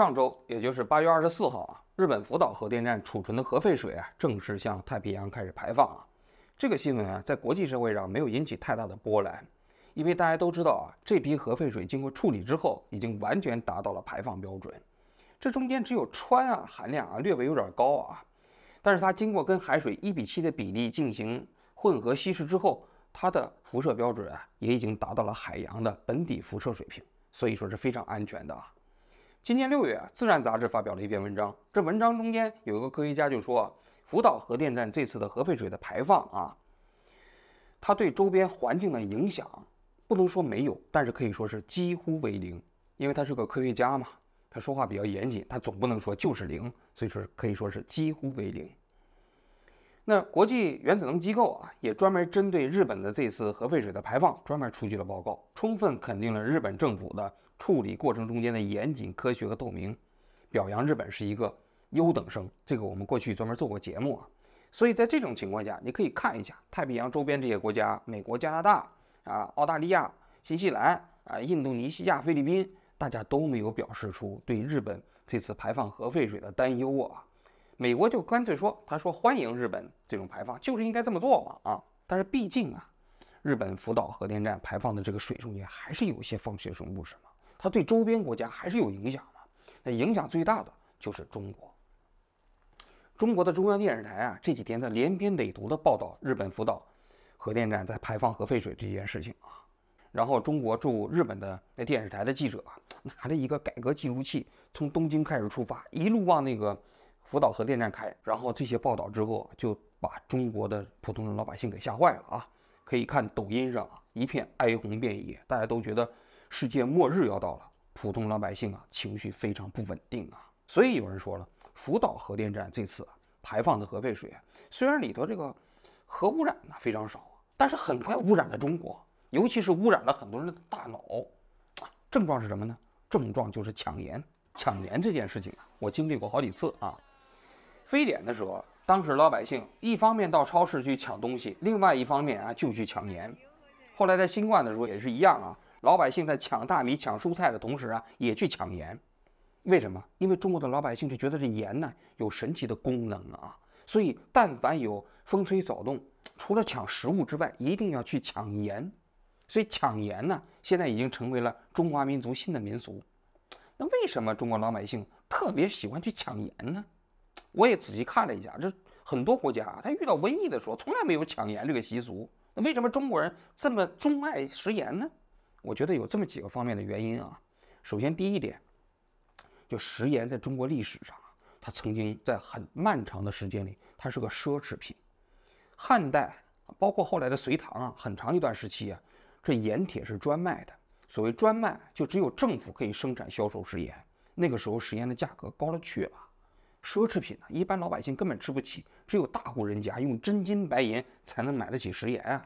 上周，也就是八月二十四号啊，日本福岛核电站储存的核废水啊，正式向太平洋开始排放啊。这个新闻啊，在国际社会上没有引起太大的波澜，因为大家都知道啊，这批核废水经过处理之后，已经完全达到了排放标准。这中间只有氚啊含量啊略微有点高啊，但是它经过跟海水一比七的比例进行混合稀释之后，它的辐射标准啊，也已经达到了海洋的本底辐射水平，所以说是非常安全的啊。今年六月啊，《自然》杂志发表了一篇文章。这文章中间有一个科学家就说，福岛核电站这次的核废水的排放啊，它对周边环境的影响不能说没有，但是可以说是几乎为零。因为他是个科学家嘛，他说话比较严谨，他总不能说就是零，所以说可以说是几乎为零。那国际原子能机构啊，也专门针对日本的这次核废水的排放，专门出具了报告，充分肯定了日本政府的。处理过程中间的严谨、科学和透明，表扬日本是一个优等生。这个我们过去专门做过节目啊。所以在这种情况下，你可以看一下太平洋周边这些国家，美国、加拿大啊、澳大利亚、新西兰啊、印度尼西亚、菲律宾，大家都没有表示出对日本这次排放核废水的担忧啊。美国就干脆说，他说欢迎日本这种排放，就是应该这么做嘛啊。但是毕竟啊，日本福岛核电站排放的这个水中间还是有一些放射性物质嘛。它对周边国家还是有影响的，那影响最大的就是中国。中国的中央电视台啊，这几天在连篇累牍的报道日本福岛核电站在排放核废水这件事情啊。然后，中国驻日本的那电视台的记者啊拿着一个改革记录器，从东京开始出发，一路往那个福岛核电站开。然后这些报道之后，就把中国的普通的老百姓给吓坏了啊！可以看抖音上啊，一片哀鸿遍野，大家都觉得。世界末日要到了，普通老百姓啊情绪非常不稳定啊，所以有人说了，福岛核电站这次排放的核废水，虽然里头这个核污染呢非常少，但是很快污染了中国，尤其是污染了很多人的大脑啊。症状是什么呢？症状就是抢盐。抢盐这件事情啊，我经历过好几次啊。非典的时候，当时老百姓一方面到超市去抢东西，另外一方面啊就去抢盐。后来在新冠的时候也是一样啊。老百姓在抢大米、抢蔬菜的同时啊，也去抢盐，为什么？因为中国的老百姓就觉得这盐呢有神奇的功能啊，所以但凡有风吹草动，除了抢食物之外，一定要去抢盐。所以抢盐呢，现在已经成为了中华民族新的民俗。那为什么中国老百姓特别喜欢去抢盐呢？我也仔细看了一下，这很多国家他遇到瘟疫的时候，从来没有抢盐这个习俗。那为什么中国人这么钟爱食盐呢？我觉得有这么几个方面的原因啊。首先，第一点，就食盐在中国历史上啊，它曾经在很漫长的时间里，它是个奢侈品。汉代，包括后来的隋唐啊，很长一段时期啊，这盐铁是专卖的。所谓专卖，就只有政府可以生产销售食盐。那个时候，食盐的价格高了去了，奢侈品呢，一般老百姓根本吃不起，只有大户人家用真金白银才能买得起食盐啊。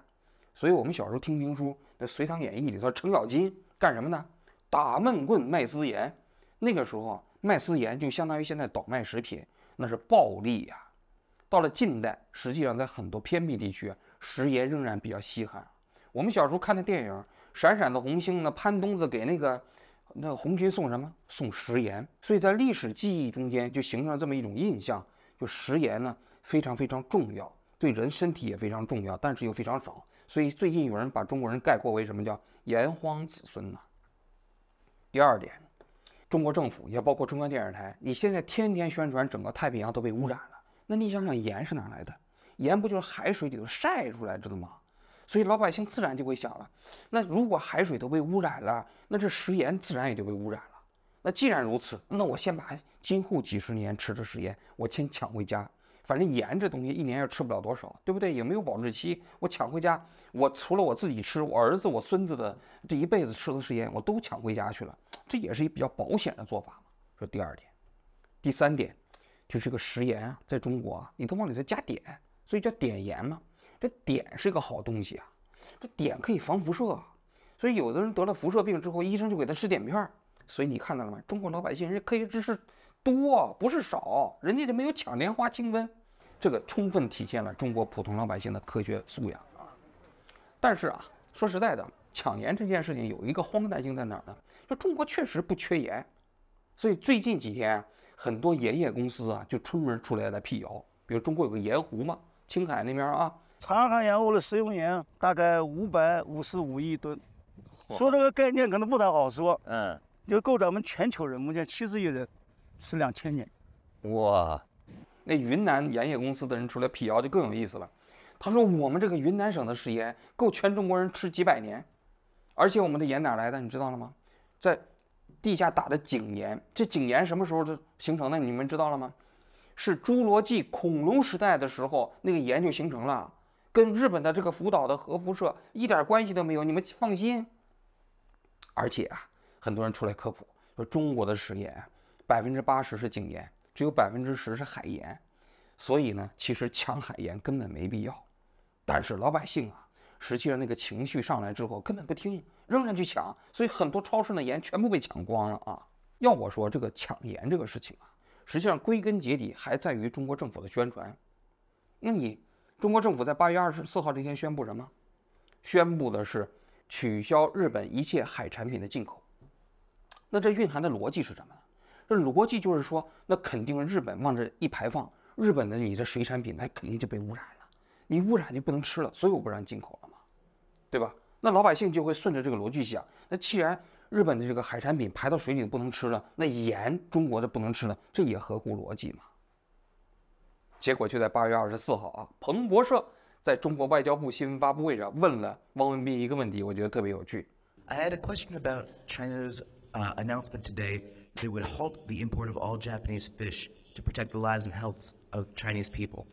所以我们小时候听评书，那《隋唐演义》里头，程咬金干什么呢？打闷棍卖私盐。那个时候卖私盐就相当于现在倒卖食品，那是暴利呀。到了近代，实际上在很多偏僻地区，食盐仍然比较稀罕。我们小时候看的电影《闪闪的红星》，那潘冬子给那个那红军送什么？送食盐。所以在历史记忆中间就形成了这么一种印象，就食盐呢非常非常重要，对人身体也非常重要，但是又非常少。所以最近有人把中国人概括为什么叫炎黄子孙呢？第二点，中国政府也包括中央电视台，你现在天天宣传整个太平洋都被污染了，那你想想盐是哪来的？盐不就是海水里头晒出来的吗？所以老百姓自然就会想了，那如果海水都被污染了，那这食盐自然也就被污染了。那既然如此，那我先把今后几十年吃的食盐我先抢回家。反正盐这东西一年也吃不了多少，对不对？也没有保质期。我抢回家，我除了我自己吃，我儿子、我孙子的这一辈子吃的食盐，我都抢回家去了。这也是一比较保险的做法嘛。说第二点，第三点，就是个食盐啊，在中国啊，你都往里头加碘，所以叫碘盐嘛。这碘是个好东西啊，这碘可以防辐射，所以有的人得了辐射病之后，医生就给他吃碘片。所以你看到了吗？中国老百姓人家科学知识。多不是少，人家就没有抢莲花清瘟，这个充分体现了中国普通老百姓的科学素养啊。但是啊，说实在的，抢盐这件事情有一个荒诞性在哪儿呢？就中国确实不缺盐，所以最近几天，很多盐业公司啊就出门出来来辟谣。比如中国有个盐湖嘛，青海那边啊，长海盐湖的食用盐大概五百五十五亿吨，说这个概念可能不太好说，嗯，就够咱们全球人目前七十亿人吃两千年。哇，那云南盐业公司的人出来辟谣就更有意思了，他说我们这个云南省的食盐够全中国人吃几百年，而且我们的盐哪来的，你知道了吗？在。地下打的井盐，这井盐什么时候就形成的？你们知道了吗？是侏罗纪恐龙时代的时候，那个盐就形成了，跟日本的这个福岛的核辐射一点关系都没有。你们放心。而且啊，很多人出来科普说，中国的食盐百分之八十是井盐，只有百分之十是海盐，所以呢，其实抢海盐根本没必要。但是老百姓啊。实际上，那个情绪上来之后，根本不听，仍然去抢，所以很多超市的盐全部被抢光了啊！要我说，这个抢盐这个事情啊，实际上归根结底还在于中国政府的宣传。那你中国政府在八月二十四号这天宣布什么？宣布的是取消日本一切海产品的进口。那这蕴含的逻辑是什么呢？这逻辑就是说，那肯定日本往这一排放，日本的你这水产品那肯定就被污染了，你污染就不能吃了，所以我不让进口了嘛。对吧？那老百姓就会顺着这个逻辑想，那既然日本的这个海产品排到水里不能吃了，那盐中国的不能吃了，这也合乎逻辑嘛？结果就在八月二十四号啊，彭博社在中国外交部新闻发布会上问了汪文斌一个问题，我觉得特别有趣。I had a question about China's announcement today that would halt the import of all Japanese fish to protect the lives and health of Chinese people.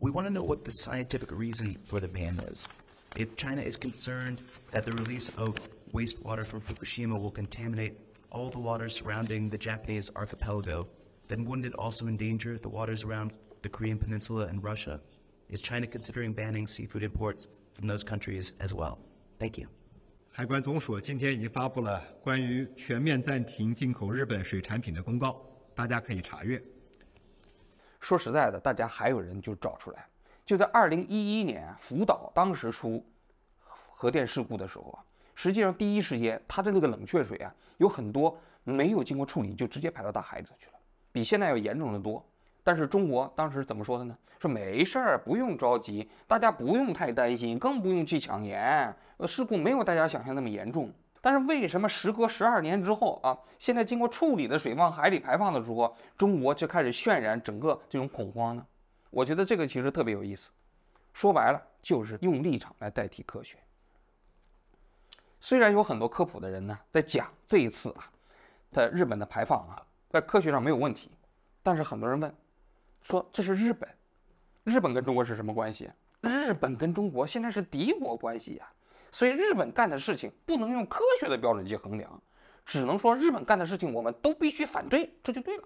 We want to know what the scientific reason for the ban is. If China is concerned that the release of wastewater from Fukushima will contaminate all the waters surrounding the Japanese archipelago, then wouldn't it also endanger the waters around the Korean Peninsula and Russia? Is China considering banning seafood imports from those countries as well? Thank you. 海关总署今天已经发布了关于全面暂停进口日本水产品的公告，大家可以查阅。说实在的，大家还有人就找出来，就在二零一一年，福岛当时出核电事故的时候啊，实际上第一时间它的那个冷却水啊，有很多没有经过处理就直接排到大海里头去了，比现在要严重的多。但是中国当时怎么说的呢？说没事儿，不用着急，大家不用太担心，更不用去抢盐，呃，事故没有大家想象那么严重。但是为什么时隔十二年之后啊，现在经过处理的水往海里排放的时候，中国却开始渲染整个这种恐慌呢？我觉得这个其实特别有意思，说白了就是用立场来代替科学。虽然有很多科普的人呢在讲这一次啊，在日本的排放啊，在科学上没有问题，但是很多人问，说这是日本，日本跟中国是什么关系？日本跟中国现在是敌国关系呀，所以日本干的事情不能用科学的标准去衡量，只能说日本干的事情我们都必须反对，这就对了。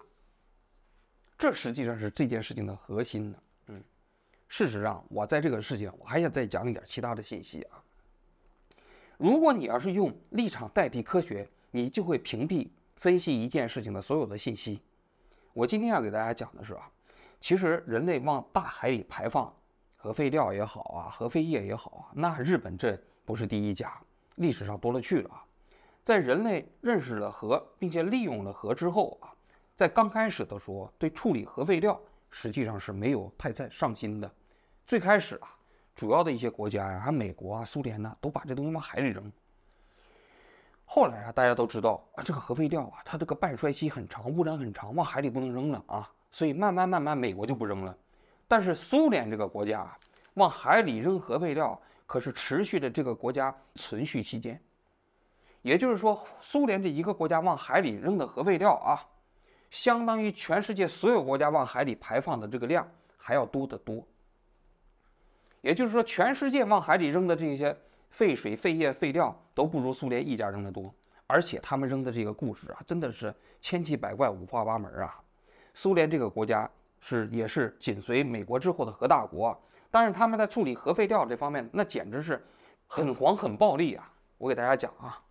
这实际上是这件事情的核心呢。嗯，事实上，我在这个事情，我还想再讲一点其他的信息啊。如果你要是用立场代替科学，你就会屏蔽分析一件事情的所有的信息。我今天要给大家讲的是啊，其实人类往大海里排放核废料也好啊，核废液也好啊，那日本这不是第一家，历史上多了去了啊。在人类认识了核，并且利用了核之后啊。在刚开始的时候，对处理核废料实际上是没有太在上心的。最开始啊，主要的一些国家呀，还美国啊、苏联呢，都把这东西往海里扔。后来啊，大家都知道啊，这个核废料啊，它这个半衰期很长，污染很长，往海里不能扔了啊。所以慢慢慢慢，美国就不扔了。但是苏联这个国家啊，往海里扔核废料，可是持续的这个国家存续期间。也就是说，苏联这一个国家往海里扔的核废料啊。相当于全世界所有国家往海里排放的这个量还要多得多。也就是说，全世界往海里扔的这些废水、废液、废料都不如苏联一家扔的多。而且他们扔的这个故事啊，真的是千奇百怪、五花八门啊。苏联这个国家是也是紧随美国之后的核大国，但是他们在处理核废料这方面，那简直是很黄、很暴力啊！我给大家讲啊，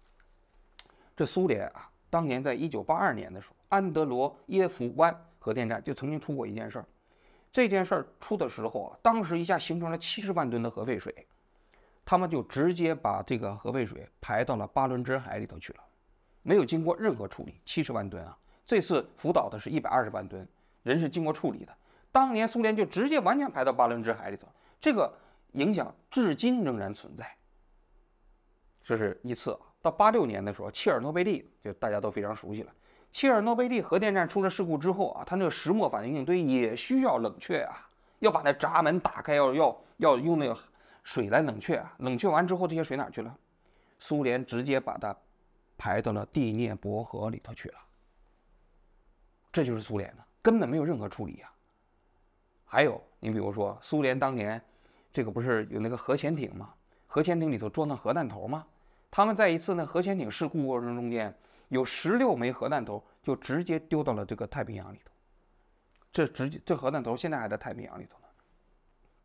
这苏联啊。当年在一九八二年的时候，安德罗耶夫湾核电站就曾经出过一件事儿。这件事儿出的时候啊，当时一下形成了七十万吨的核废水，他们就直接把这个核废水排到了巴伦支海里头去了，没有经过任何处理。七十万吨啊，这次福岛的是一百二十万吨，人是经过处理的。当年苏联就直接完全排到巴伦支海里头，这个影响至今仍然存在。这是一次啊。到八六年的时候，切尔诺贝利就大家都非常熟悉了。切尔诺贝利核电站出了事故之后啊，它那个石墨反应堆也需要冷却啊，要把那闸门打开，要要要用那个水来冷却啊。冷却完之后，这些水哪去了？苏联直接把它排到了第聂伯河里头去了。这就是苏联的，根本没有任何处理呀。还有，你比如说，苏联当年这个不是有那个核潜艇吗？核潜艇里头装的核弹头吗？他们在一次那核潜艇事故过程中间，有十六枚核弹头就直接丢到了这个太平洋里头。这直接这核弹头现在还在太平洋里头呢。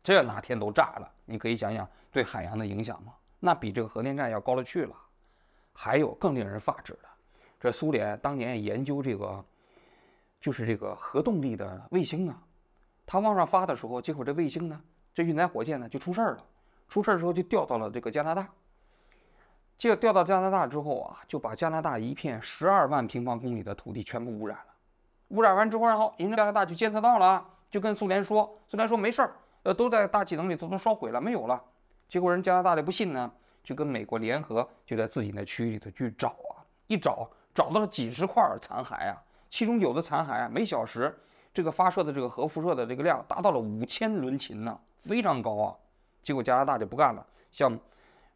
这哪天都炸了，你可以想想对海洋的影响吗？那比这个核电站要高了去了。还有更令人发指的，这苏联当年研究这个，就是这个核动力的卫星啊，它往上发的时候，结果这卫星呢，这运载火箭呢就出事儿了。出事儿之后就掉到了这个加拿大。这个调到加拿大之后啊，就把加拿大一片十二万平方公里的土地全部污染了。污染完之后，然后人家加拿大就监测到了，就跟苏联说，苏联说没事儿，呃，都在大气层里头都烧毁了，没有了。结果人加拿大的不信呢，就跟美国联合，就在自己那区域里头去找啊，一找找到了几十块残骸啊，其中有的残骸啊，每小时这个发射的这个核辐射的这个量达到了五千伦琴呢，非常高啊。结果加拿大就不干了，向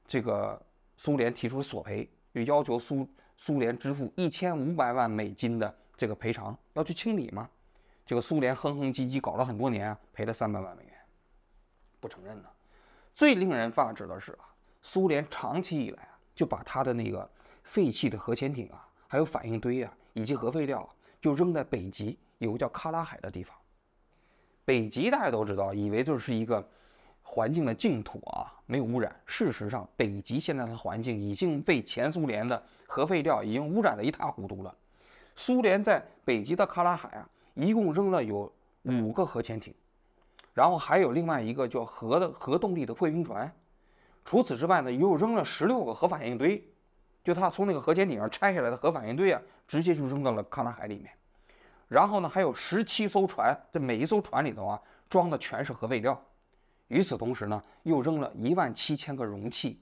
这个。苏联提出索赔，就要求苏苏联支付一千五百万美金的这个赔偿，要去清理吗？这个苏联哼哼唧唧搞了很多年啊，赔了三百万美元，不承认呢。最令人发指的是啊，苏联长期以来啊，就把他的那个废弃的核潜艇啊，还有反应堆啊，以及核废料，就扔在北极有个叫喀拉海的地方。北极大家都知道，以为就是一个。环境的净土啊，没有污染。事实上，北极现在的环境已经被前苏联的核废料已经污染的一塌糊涂了。苏联在北极的喀拉海啊，一共扔了有五个核潜艇，然后还有另外一个叫核的核动力的破冰船。除此之外呢，又扔了十六个核反应堆，就他从那个核潜艇上拆下来的核反应堆啊，直接就扔到了喀拉海里面。然后呢，还有十七艘船，这每一艘船里头啊，装的全是核废料。与此同时呢，又扔了一万七千个容器。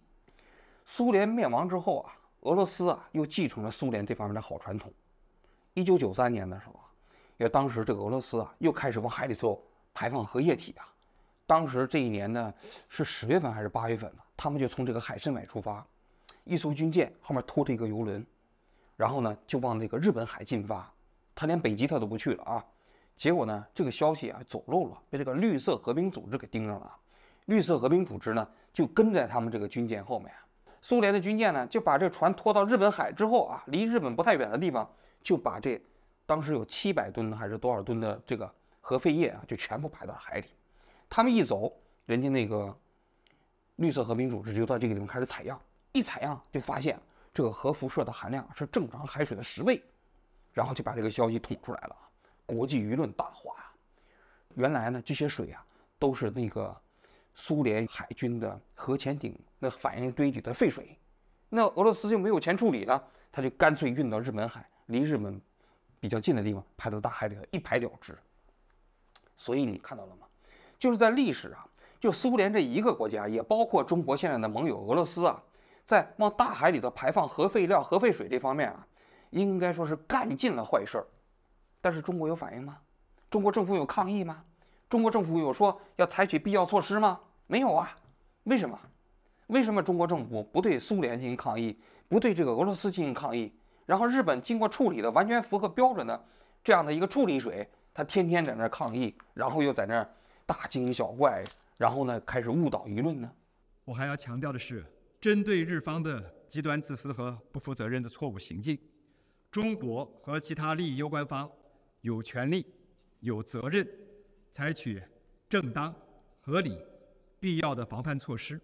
苏联灭亡之后啊，俄罗斯啊又继承了苏联这方面的好传统。一九九三年的时候啊，因为当时这个俄罗斯啊又开始往海里头排放核液体啊。当时这一年呢是十月份还是八月份呢？他们就从这个海参崴出发，一艘军舰后面拖着一个游轮，然后呢就往那个日本海进发。他连北极他都不去了啊。结果呢，这个消息啊走漏了，被这个绿色和平组织给盯上了。绿色和平组织呢就跟在他们这个军舰后面。苏联的军舰呢就把这船拖到日本海之后啊，离日本不太远的地方，就把这当时有七百吨还是多少吨的这个核废液啊，就全部排到了海里。他们一走，人家那个绿色和平组织就到这个地方开始采样，一采样就发现这个核辐射的含量是正常海水的十倍，然后就把这个消息捅出来了。国际舆论大哗呀！原来呢，这些水啊，都是那个苏联海军的核潜艇那反应堆里的废水。那俄罗斯就没有钱处理了，他就干脆运到日本海，离日本比较近的地方排到大海里头一排了之。所以你看到了吗？就是在历史啊，就苏联这一个国家，也包括中国现在的盟友俄罗斯啊，在往大海里头排放核废料、核废水这方面啊，应该说是干尽了坏事儿。但是中国有反应吗？中国政府有抗议吗？中国政府有说要采取必要措施吗？没有啊。为什么？为什么中国政府不对苏联进行抗议，不对这个俄罗斯进行抗议？然后日本经过处理的完全符合标准的这样的一个处理水，他天天在那儿抗议，然后又在那儿大惊小怪，然后呢开始误导舆论呢？我还要强调的是，针对日方的极端自私和不负责任的错误行径，中国和其他利益攸关方。有权利、有责任采取正当、合理、必要的防范措施，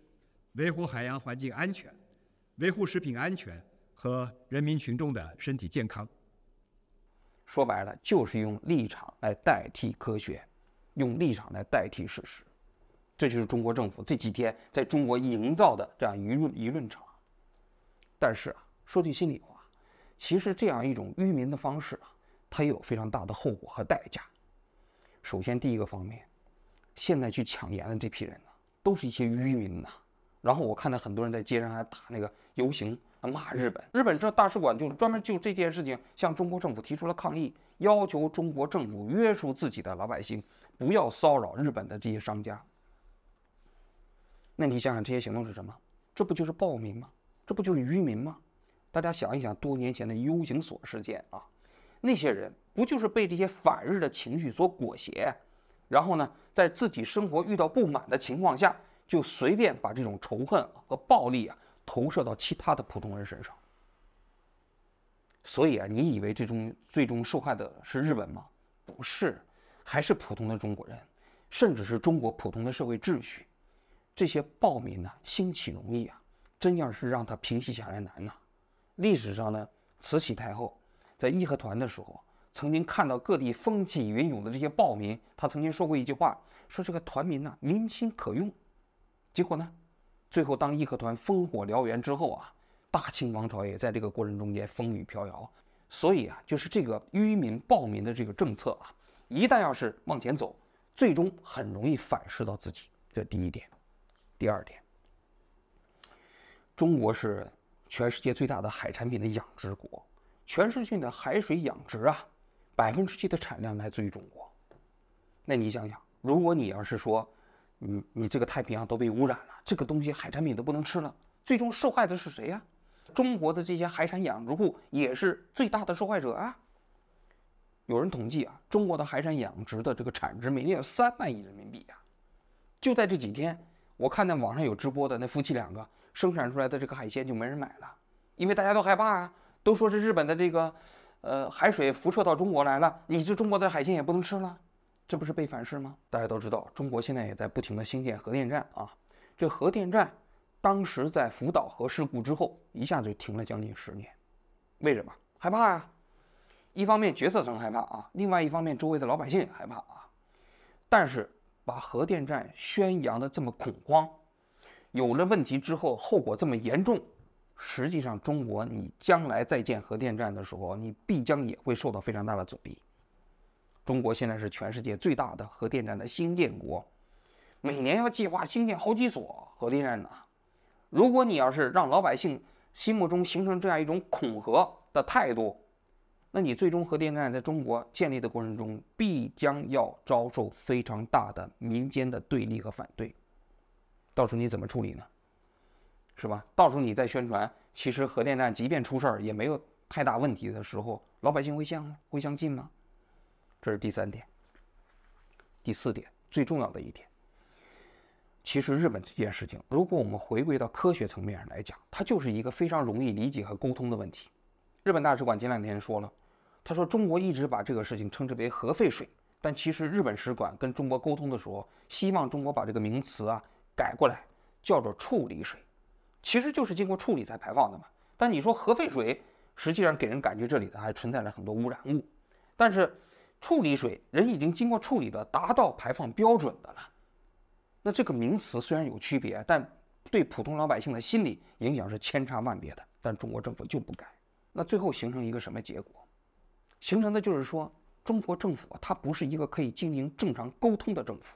维护海洋环境安全，维护食品安全和人民群众的身体健康。说白了，就是用立场来代替科学，用立场来代替事实。这就是中国政府这几天在中国营造的这样舆论舆论场。但是啊，说句心里话，其实这样一种愚民的方式啊。它也有非常大的后果和代价。首先，第一个方面，现在去抢盐的这批人呢，都是一些愚民呐。然后我看到很多人在街上还打那个游行，骂日本。日本这大使馆就专门就这件事情向中国政府提出了抗议，要求中国政府约束自己的老百姓，不要骚扰日本的这些商家。那你想想，这些行动是什么？这不就是暴民吗？这不就是愚民吗？大家想一想，多年前的 U 型锁事件啊，那些人不就是被这些反日的情绪所裹挟，然后呢，在自己生活遇到不满的情况下？就随便把这种仇恨和暴力啊投射到其他的普通人身上，所以啊，你以为这种最终受害的是日本吗？不是，还是普通的中国人，甚至是中国普通的社会秩序。这些暴民呢，兴起容易啊，真要是让他平息下来难呐。历史上呢，慈禧太后在义和团的时候，曾经看到各地风起云涌的这些暴民，她曾经说过一句话，说这个团民呢，民心可用。结果呢？最后当义和团烽火燎原之后啊，大清王朝也在这个过程中间风雨飘摇。所以啊，就是这个愚民暴民的这个政策啊，一旦要是往前走，最终很容易反噬到自己。这第一点。第二点，中国是全世界最大的海产品的养殖国，全世界的海水养殖啊，百分之七的产量来自于中国。那你想想，如果你要是说，你你这个太平洋都被污染了，这个东西海产品都不能吃了，最终受害的是谁呀？中国的这些海产养殖户也是最大的受害者啊。有人统计啊，中国的海产养殖的这个产值每年有三万亿人民币啊。就在这几天，我看见网上有直播的那夫妻两个生产出来的这个海鲜就没人买了，因为大家都害怕啊，都说是日本的这个，呃，海水辐射到中国来了，你这中国的海鲜也不能吃了。这不是被反噬吗？大家都知道，中国现在也在不停的兴建核电站啊。这核电站当时在福岛核事故之后，一下子就停了将近十年。为什么？害怕呀。一方面决策层害怕啊，另外一方面周围的老百姓也害怕啊。但是把核电站宣扬的这么恐慌，有了问题之后后果这么严重，实际上中国你将来再建核电站的时候，你必将也会受到非常大的阻力。中国现在是全世界最大的核电站的新建国，每年要计划新建好几所核电站呢。如果你要是让老百姓心目中形成这样一种恐核的态度，那你最终核电站在中国建立的过程中，必将要遭受非常大的民间的对立和反对。到时候你怎么处理呢？是吧？到时候你再宣传，其实核电站即便出事儿也没有太大问题的时候，老百姓会相会相信吗？这是第三点。第四点，最重要的一点，其实日本这件事情，如果我们回归到科学层面上来讲，它就是一个非常容易理解和沟通的问题。日本大使馆前两天说了，他说中国一直把这个事情称之为核废水，但其实日本使馆跟中国沟通的时候，希望中国把这个名词啊改过来，叫做处理水，其实就是经过处理才排放的嘛。但你说核废水，实际上给人感觉这里头还存在着很多污染物，但是。处理水，人已经经过处理的，达到排放标准的了。那这个名词虽然有区别，但对普通老百姓的心理影响是千差万别的。但中国政府就不改，那最后形成一个什么结果？形成的就是说，中国政府它不是一个可以进行正常沟通的政府。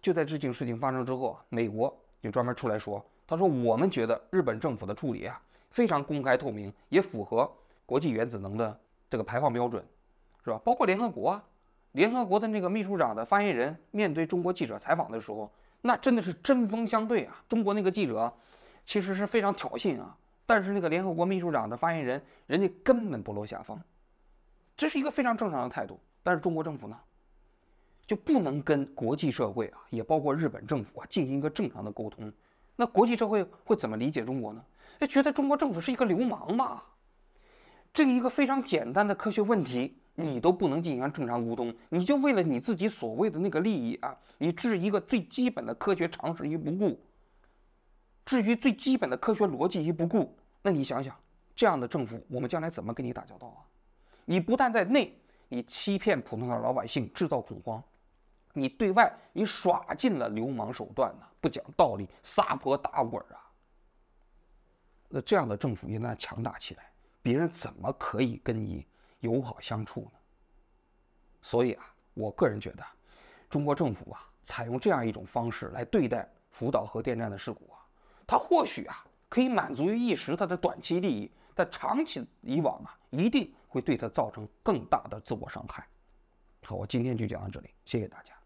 就在这件事情发生之后啊，美国就专门出来说，他说我们觉得日本政府的处理啊非常公开透明，也符合国际原子能的这个排放标准。是吧？包括联合国啊，联合国的那个秘书长的发言人面对中国记者采访的时候，那真的是针锋相对啊。中国那个记者其实是非常挑衅啊，但是那个联合国秘书长的发言人，人家根本不落下风，这是一个非常正常的态度。但是中国政府呢，就不能跟国际社会啊，也包括日本政府啊，进行一个正常的沟通。那国际社会会怎么理解中国呢？就觉得中国政府是一个流氓嘛？这一个非常简单的科学问题。你都不能进行正常沟通，你就为了你自己所谓的那个利益啊，你置一个最基本的科学常识于不顾，至于最基本的科学逻辑于不顾，那你想想，这样的政府，我们将来怎么跟你打交道啊？你不但在内，你欺骗普通的老百姓，制造恐慌；你对外，你耍尽了流氓手段呢，不讲道理，撒泼打滚啊。那这样的政府一旦强大起来，别人怎么可以跟你友好相处呢？所以啊，我个人觉得，中国政府啊，采用这样一种方式来对待福岛核电站的事故啊，它或许啊可以满足于一时它的短期利益，但长期以往啊，一定。会对他造成更大的自我伤害。好我今天就讲到这里谢谢大家。